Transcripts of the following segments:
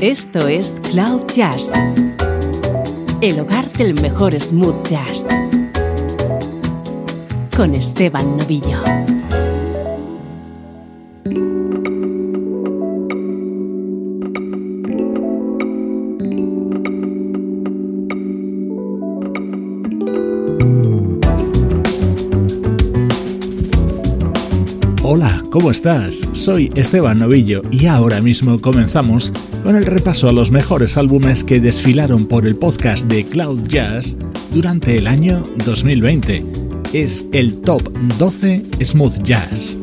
Esto es Cloud Jazz, el hogar del mejor smooth jazz, con Esteban Novillo. Hola, ¿cómo estás? Soy Esteban Novillo y ahora mismo comenzamos con el repaso a los mejores álbumes que desfilaron por el podcast de Cloud Jazz durante el año 2020. Es el Top 12 Smooth Jazz.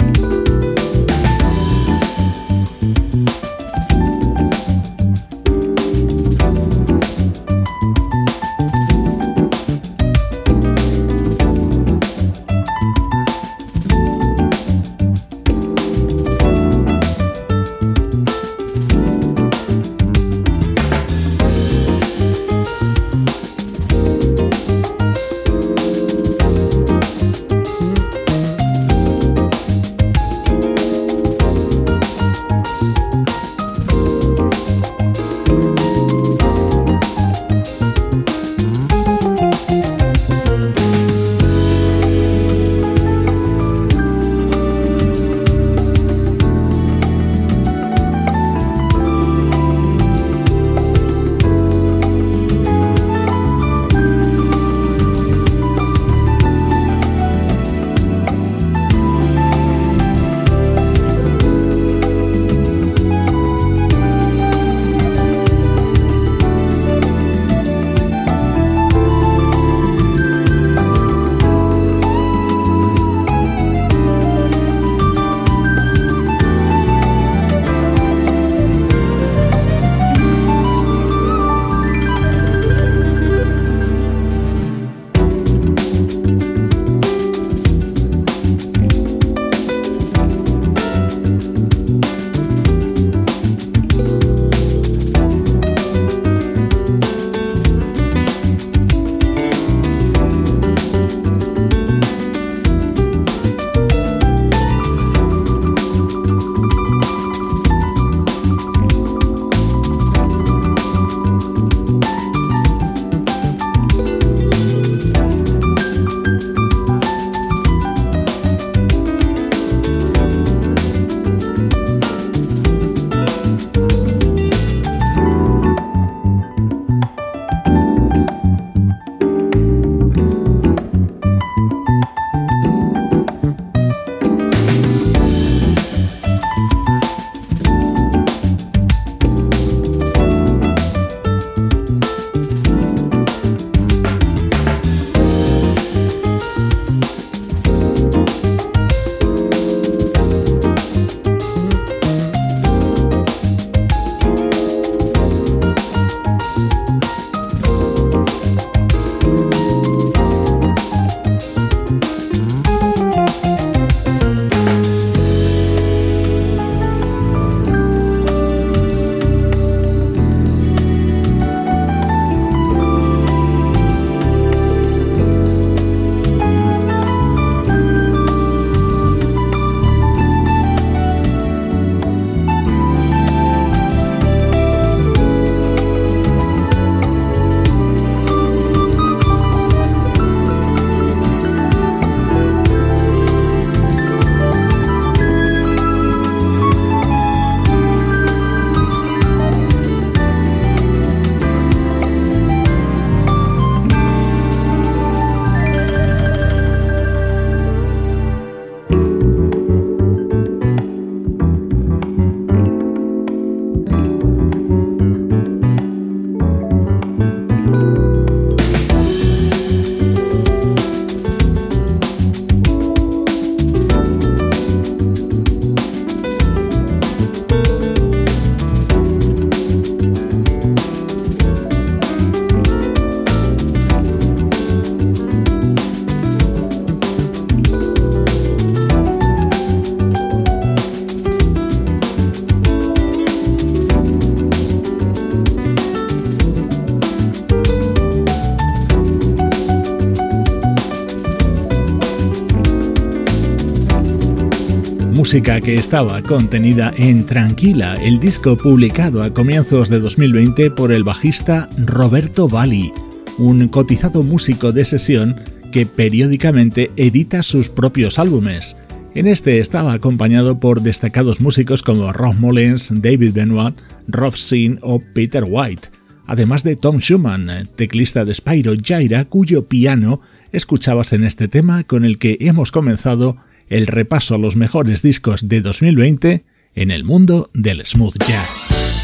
Que estaba contenida en Tranquila, el disco publicado a comienzos de 2020 por el bajista Roberto Valli, un cotizado músico de sesión que periódicamente edita sus propios álbumes. En este estaba acompañado por destacados músicos como Rob Mullins, David Benoit, Rob Sin o Peter White, además de Tom Schumann, teclista de Spyro Jaira, cuyo piano escuchabas en este tema con el que hemos comenzado el repaso a los mejores discos de 2020 en el mundo del smooth jazz.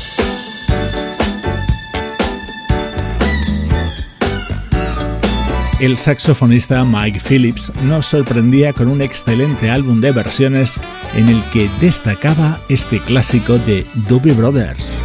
El saxofonista Mike Phillips nos sorprendía con un excelente álbum de versiones en el que destacaba este clásico de Doobie Brothers.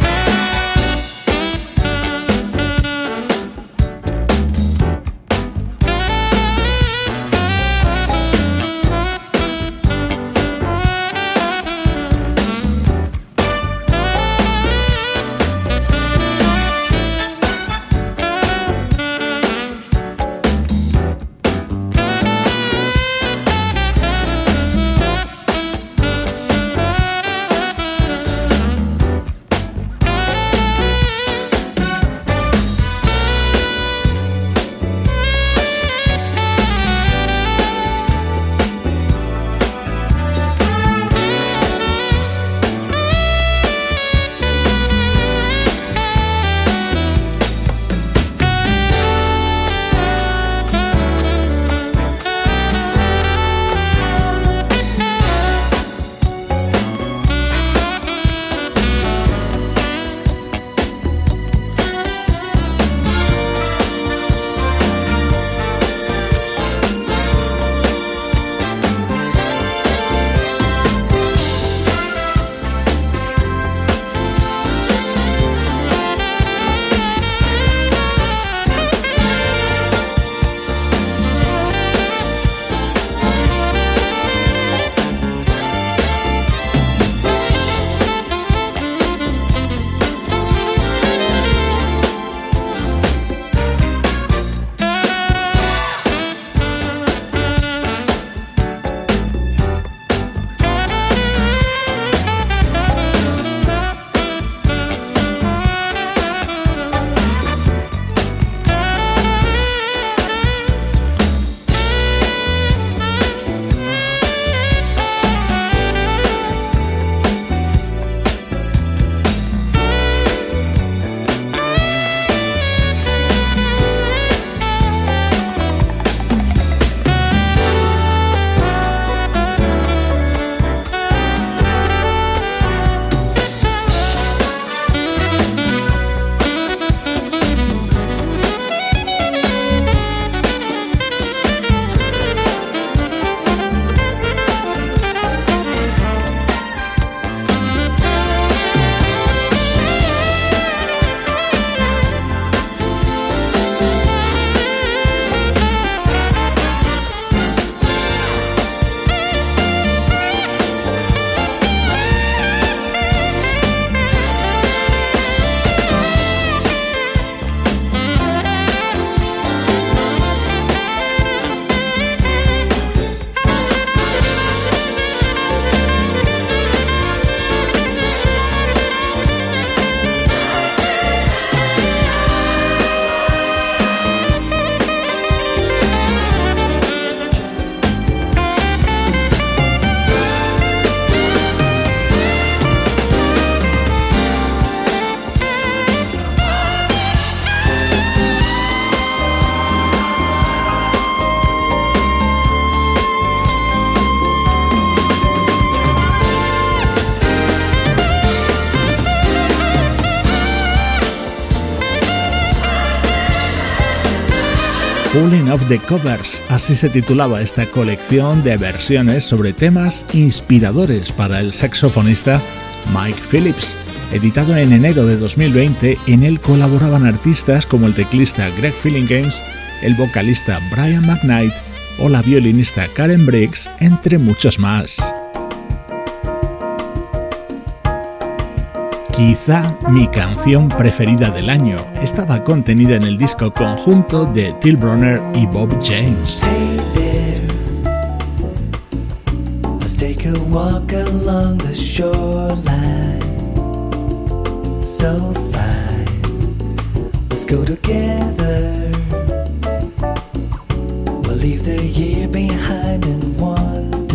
Of the Covers, así se titulaba esta colección de versiones sobre temas inspiradores para el saxofonista Mike Phillips, editado en enero de 2020, en él colaboraban artistas como el teclista Greg Games, el vocalista Brian McKnight o la violinista Karen Briggs, entre muchos más. Quizá mi canción preferida del año estaba contenida en el disco conjunto de Till Bronner y Bob James. take a walk along the shoreline. So fine, let's go together. We'll leave the year behind and wander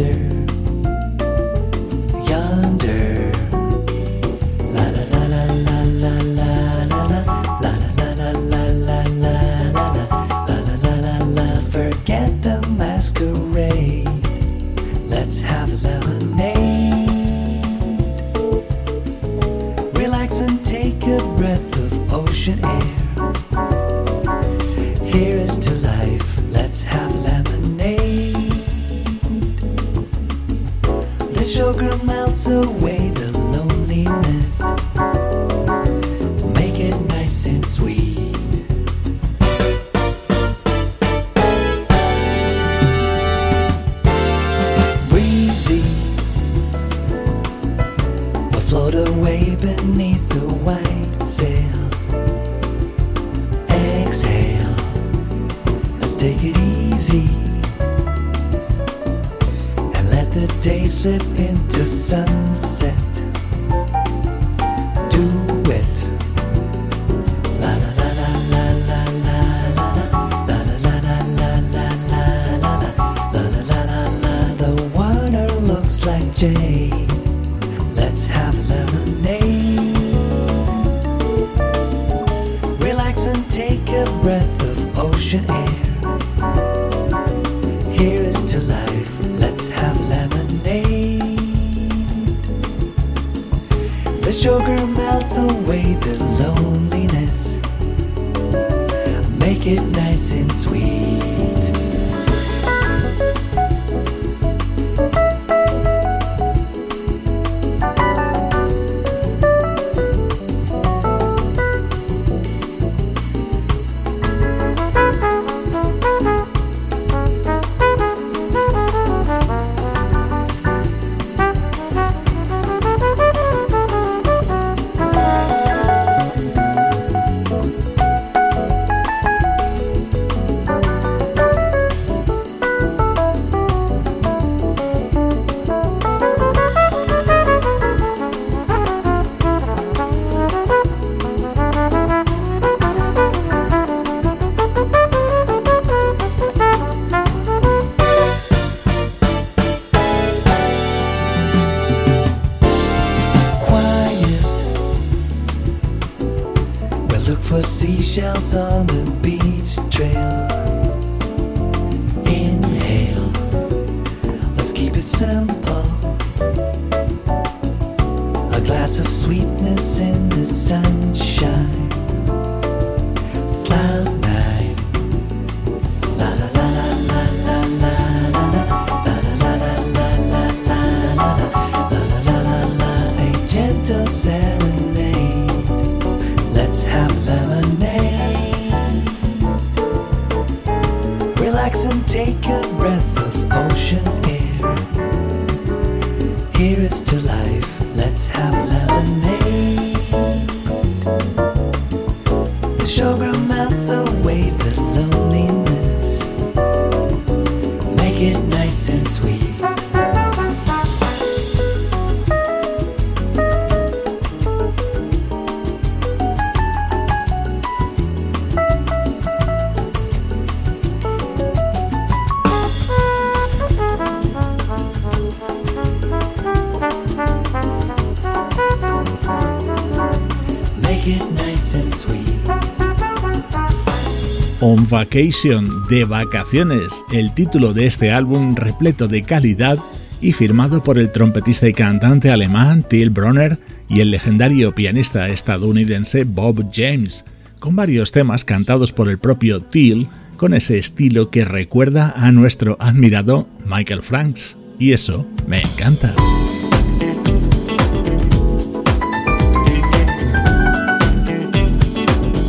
On Vacation, de vacaciones, el título de este álbum repleto de calidad y firmado por el trompetista y cantante alemán Till Bronner y el legendario pianista estadounidense Bob James, con varios temas cantados por el propio Till con ese estilo que recuerda a nuestro admirado Michael Franks. Y eso me encanta.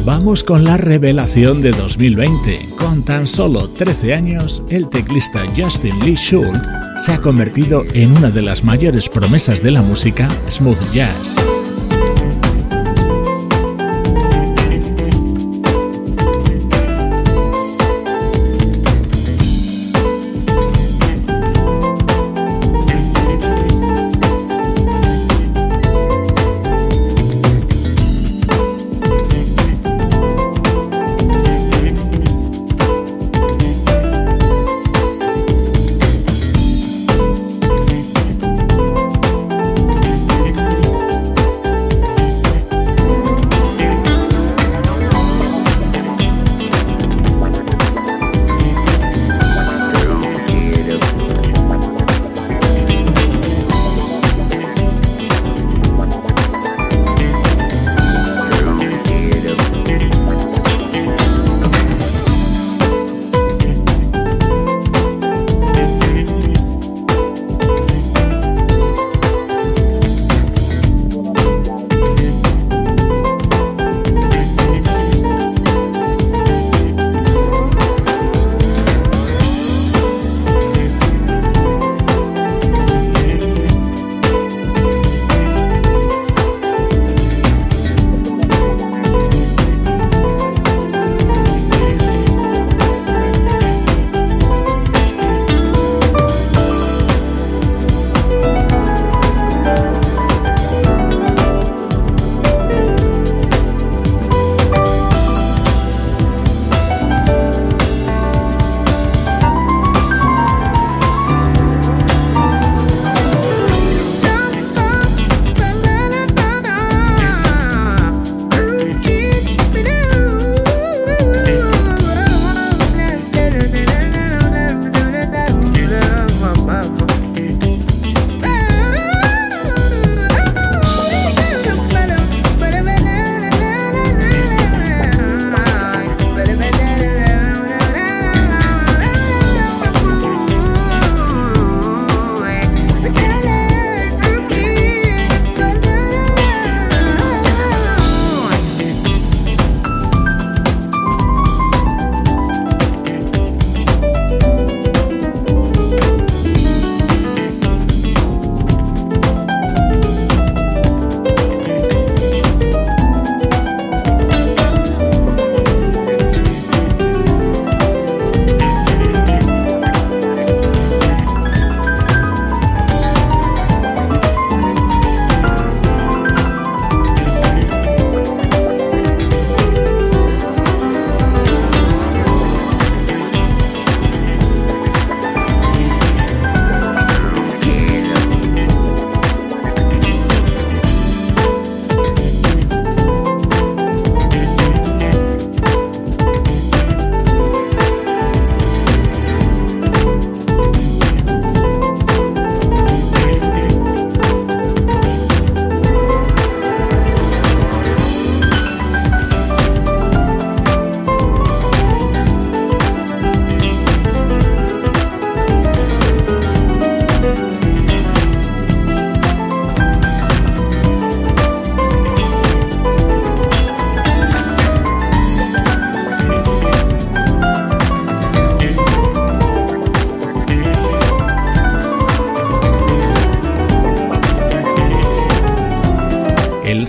Vamos con la revelación de 2020. Con tan solo 13 años, el teclista Justin Lee Schultz se ha convertido en una de las mayores promesas de la música smooth jazz.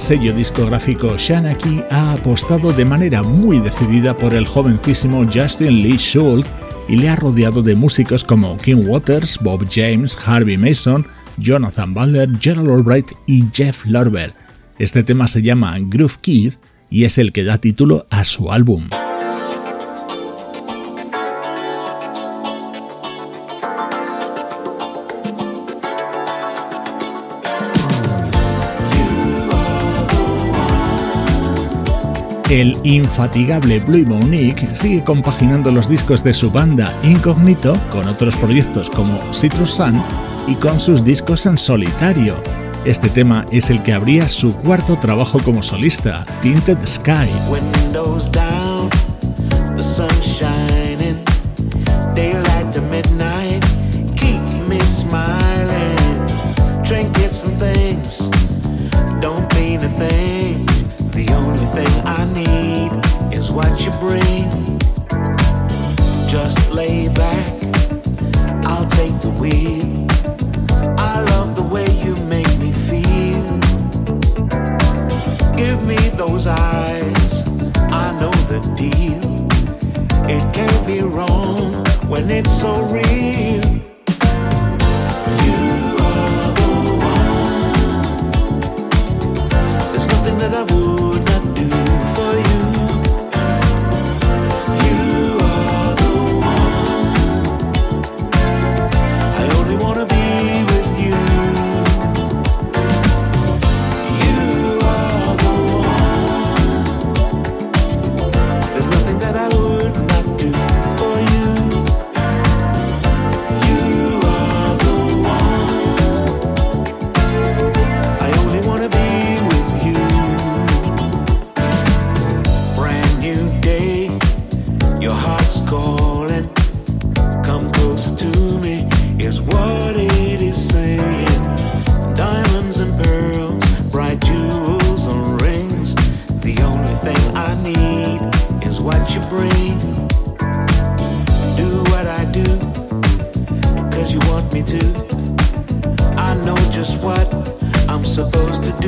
Sello discográfico Shanaki ha apostado de manera muy decidida por el jovencísimo Justin Lee Schultz y le ha rodeado de músicos como Kim Waters, Bob James, Harvey Mason, Jonathan Butler, Gerald Albright y Jeff Lorber. Este tema se llama Groove Kid y es el que da título a su álbum. El infatigable Blue Monique sigue compaginando los discos de su banda Incognito con otros proyectos como Citrus Sun y con sus discos en solitario. Este tema es el que abría su cuarto trabajo como solista, Tinted Sky. Just lay back, I'll take the wheel. I love the way you make me feel. Give me those eyes, I know the deal. It can't be wrong when it's so real.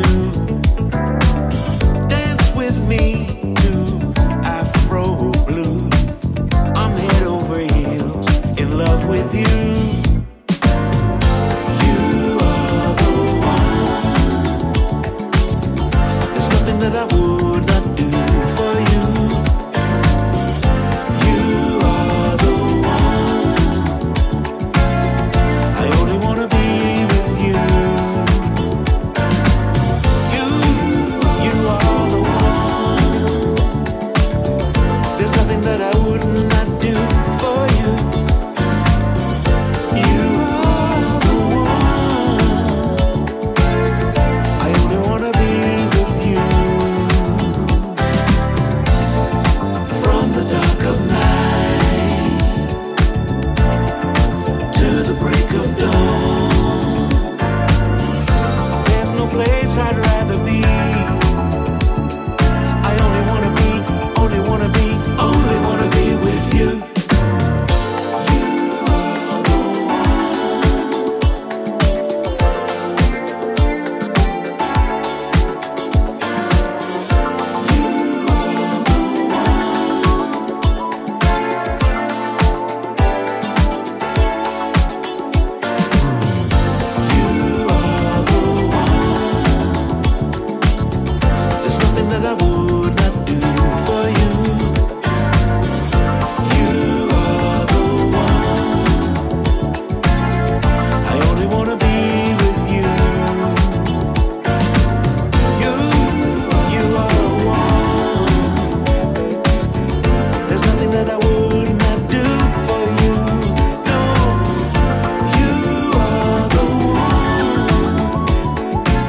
Do.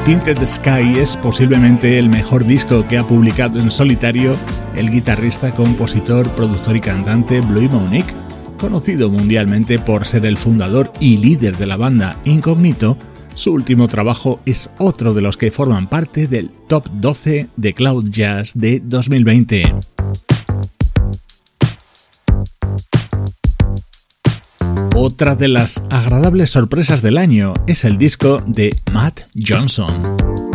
Tinted Sky es posiblemente el mejor disco que ha publicado en solitario el guitarrista, compositor, productor y cantante Blue Monique, conocido mundialmente por ser el fundador y líder de la banda Incognito. Su último trabajo es otro de los que forman parte del Top 12 de Cloud Jazz de 2020. Otra de las agradables sorpresas del año es el disco de Matt Johnson.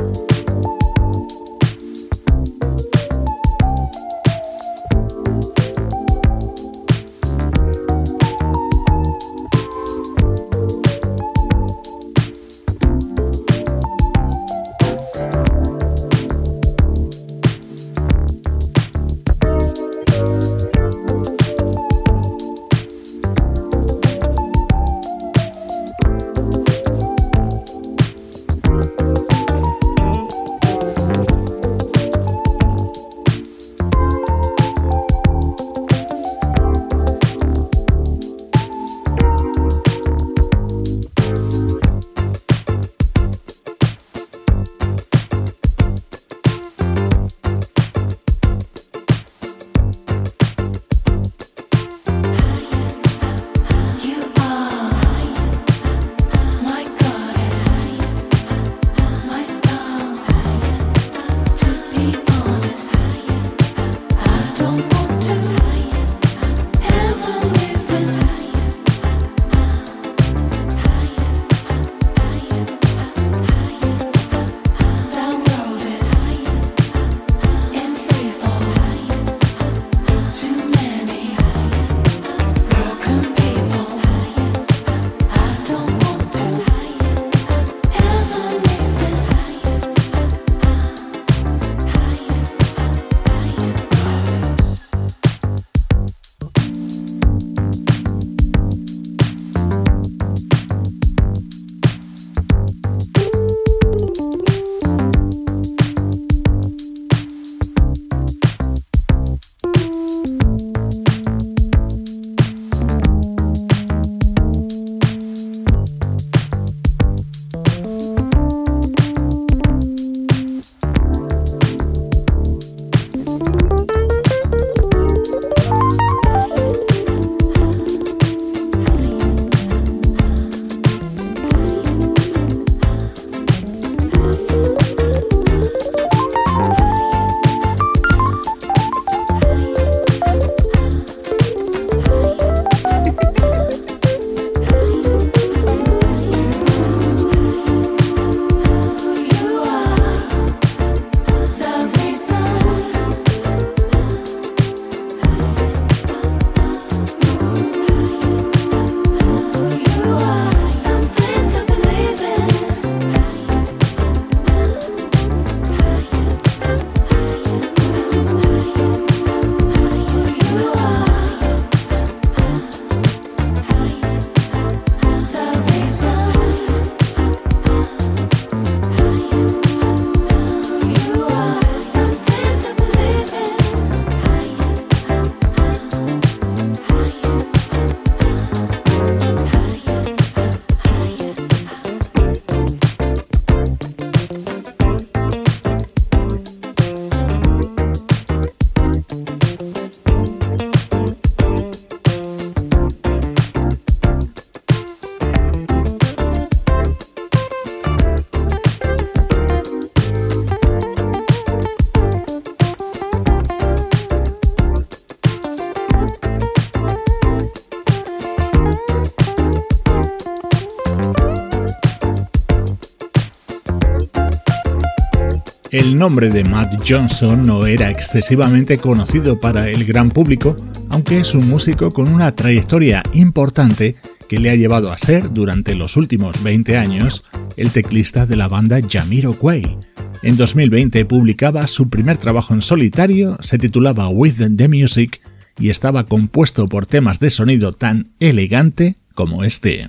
Nombre de Matt Johnson no era excesivamente conocido para el gran público, aunque es un músico con una trayectoria importante que le ha llevado a ser, durante los últimos 20 años, el teclista de la banda Jamiroquai. En 2020 publicaba su primer trabajo en solitario, se titulaba With the Music y estaba compuesto por temas de sonido tan elegante como este.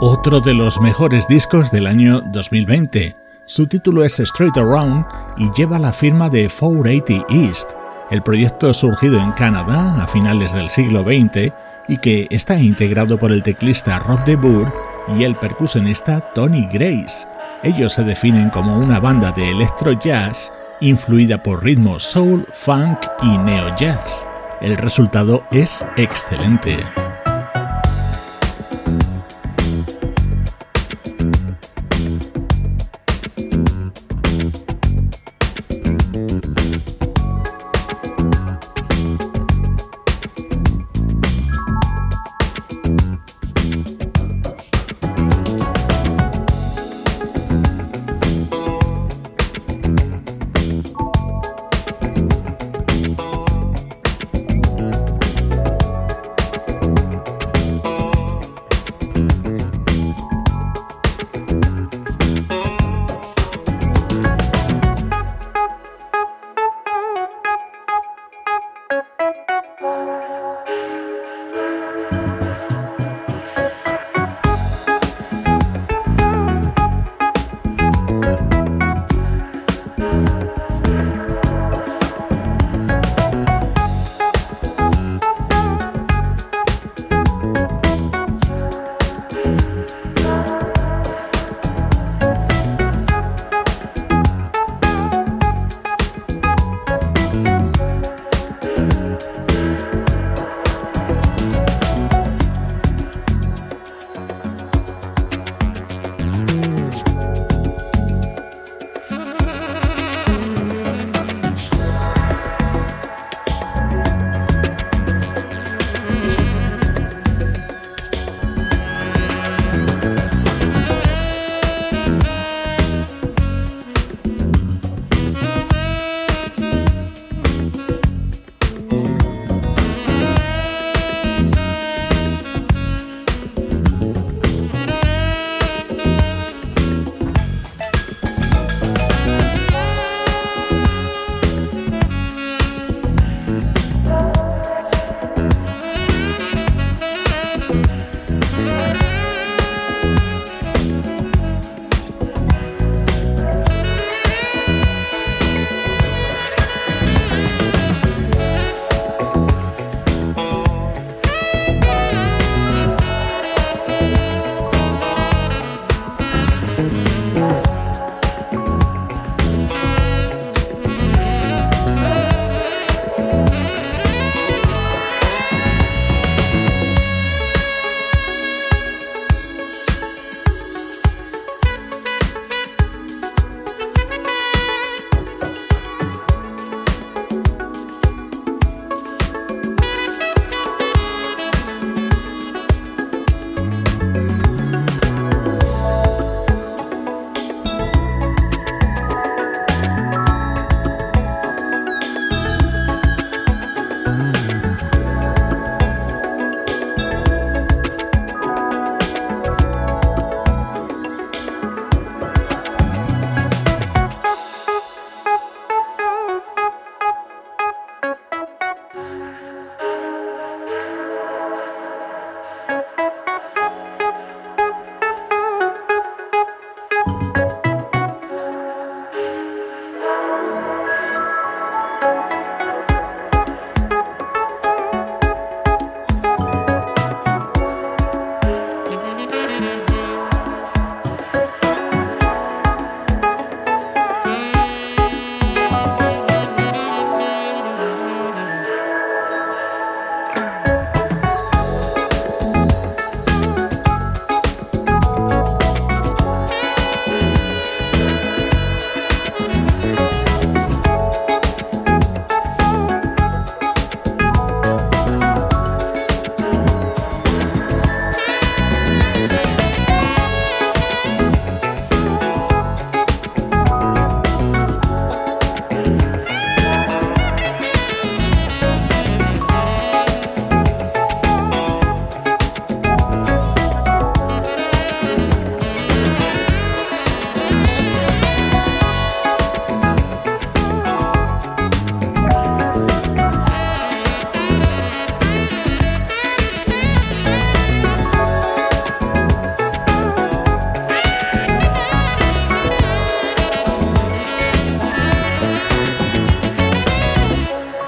Otro de los mejores discos del año 2020. Su título es Straight Around y lleva la firma de 480 East, el proyecto surgido en Canadá a finales del siglo XX y que está integrado por el teclista Rob de Boer y el percusionista Tony Grace. Ellos se definen como una banda de electro jazz influida por ritmos soul, funk y neo jazz. El resultado es excelente.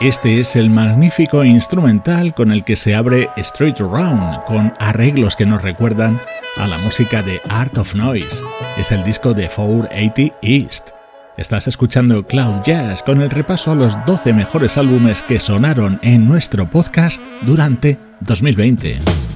Este es el magnífico instrumental con el que se abre Straight Around, con arreglos que nos recuerdan a la música de Art of Noise. Es el disco de 480 East. Estás escuchando Cloud Jazz con el repaso a los 12 mejores álbumes que sonaron en nuestro podcast durante 2020.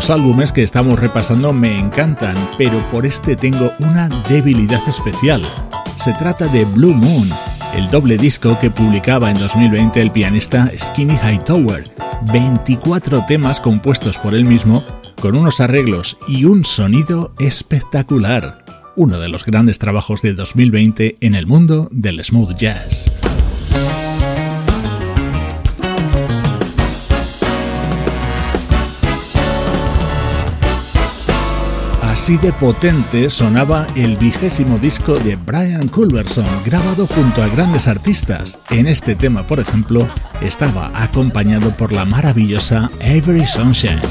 Los álbumes que estamos repasando me encantan, pero por este tengo una debilidad especial. Se trata de Blue Moon, el doble disco que publicaba en 2020 el pianista Skinny Hightower. 24 temas compuestos por él mismo, con unos arreglos y un sonido espectacular. Uno de los grandes trabajos de 2020 en el mundo del smooth jazz. Así de potente sonaba el vigésimo disco de Brian Culverson, grabado junto a grandes artistas. En este tema, por ejemplo, estaba acompañado por la maravillosa Avery Sunshine.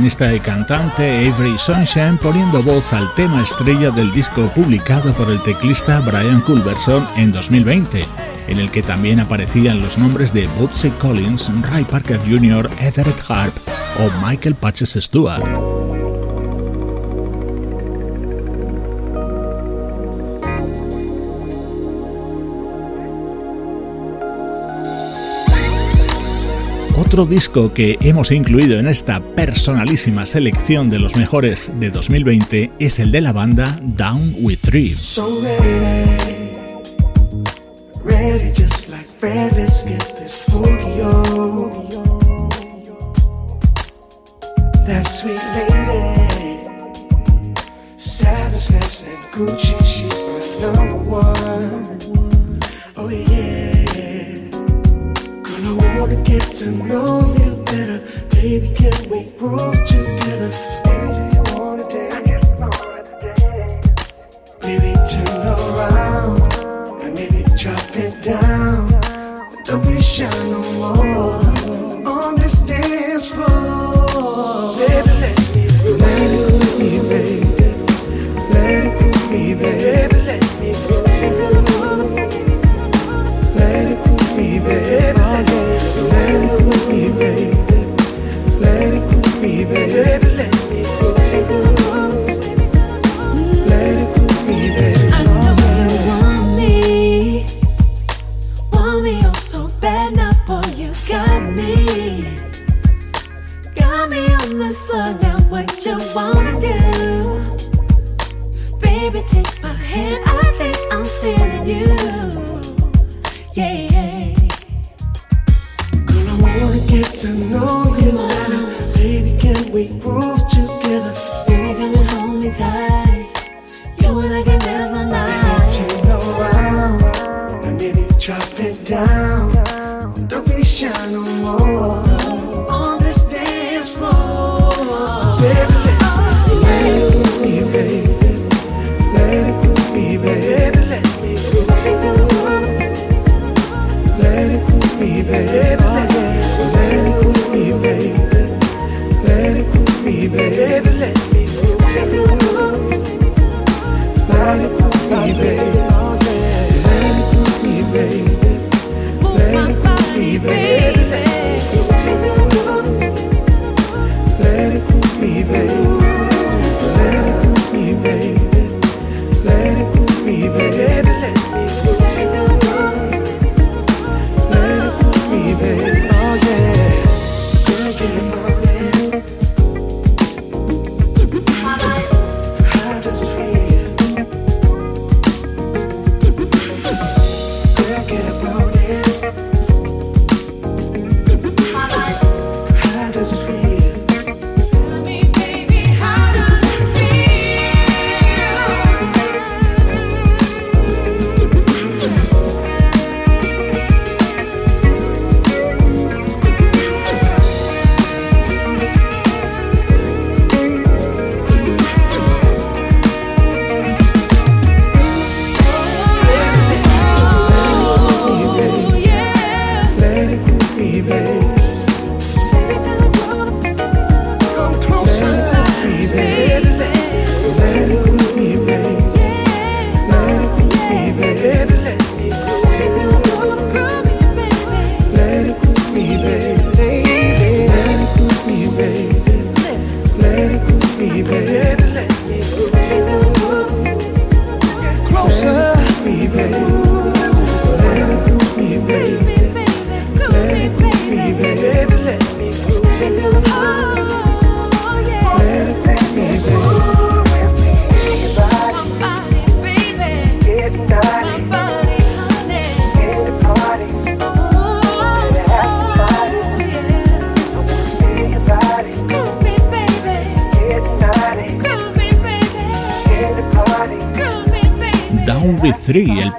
Pianista y cantante Avery Sunshine poniendo voz al tema estrella del disco publicado por el teclista Brian Culberson en 2020, en el que también aparecían los nombres de Bootsy Collins, Ray Parker Jr., Everett Harp o Michael Patches Stewart. otro disco que hemos incluido en esta personalísima selección de los mejores de 2020 es el de la banda Down with Three. wanna get to know you better. Baby, can we groove together?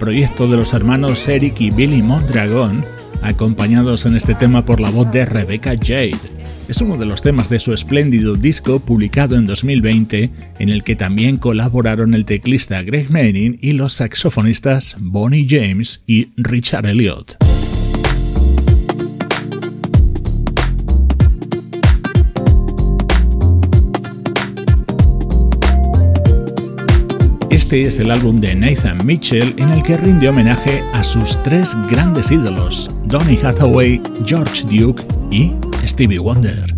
proyecto de los hermanos Eric y Billy Mondragón, acompañados en este tema por la voz de Rebecca Jade. Es uno de los temas de su espléndido disco publicado en 2020, en el que también colaboraron el teclista Greg Manning y los saxofonistas Bonnie James y Richard Elliott. Este es el álbum de Nathan Mitchell en el que rinde homenaje a sus tres grandes ídolos, Donny Hathaway, George Duke y Stevie Wonder.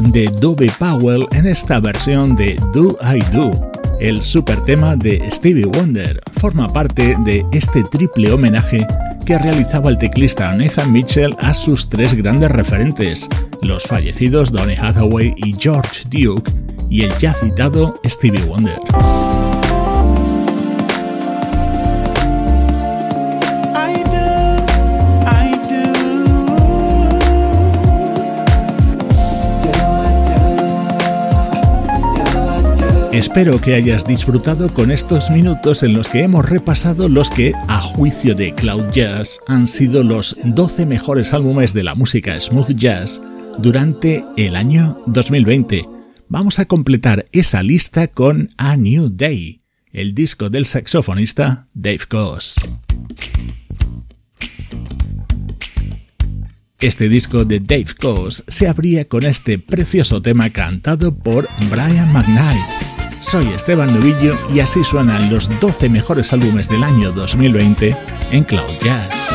De Dove Powell en esta versión de Do I Do. El super tema de Stevie Wonder forma parte de este triple homenaje que realizaba el teclista Nathan Mitchell a sus tres grandes referentes, los fallecidos Donny Hathaway y George Duke, y el ya citado Stevie Wonder. Espero que hayas disfrutado con estos minutos en los que hemos repasado los que, a juicio de Cloud Jazz, han sido los 12 mejores álbumes de la música smooth jazz durante el año 2020. Vamos a completar esa lista con A New Day, el disco del saxofonista Dave Coase. Este disco de Dave Coase se abría con este precioso tema cantado por Brian McKnight. Soy Esteban Novillo y así suenan los 12 mejores álbumes del año 2020 en Cloud Jazz.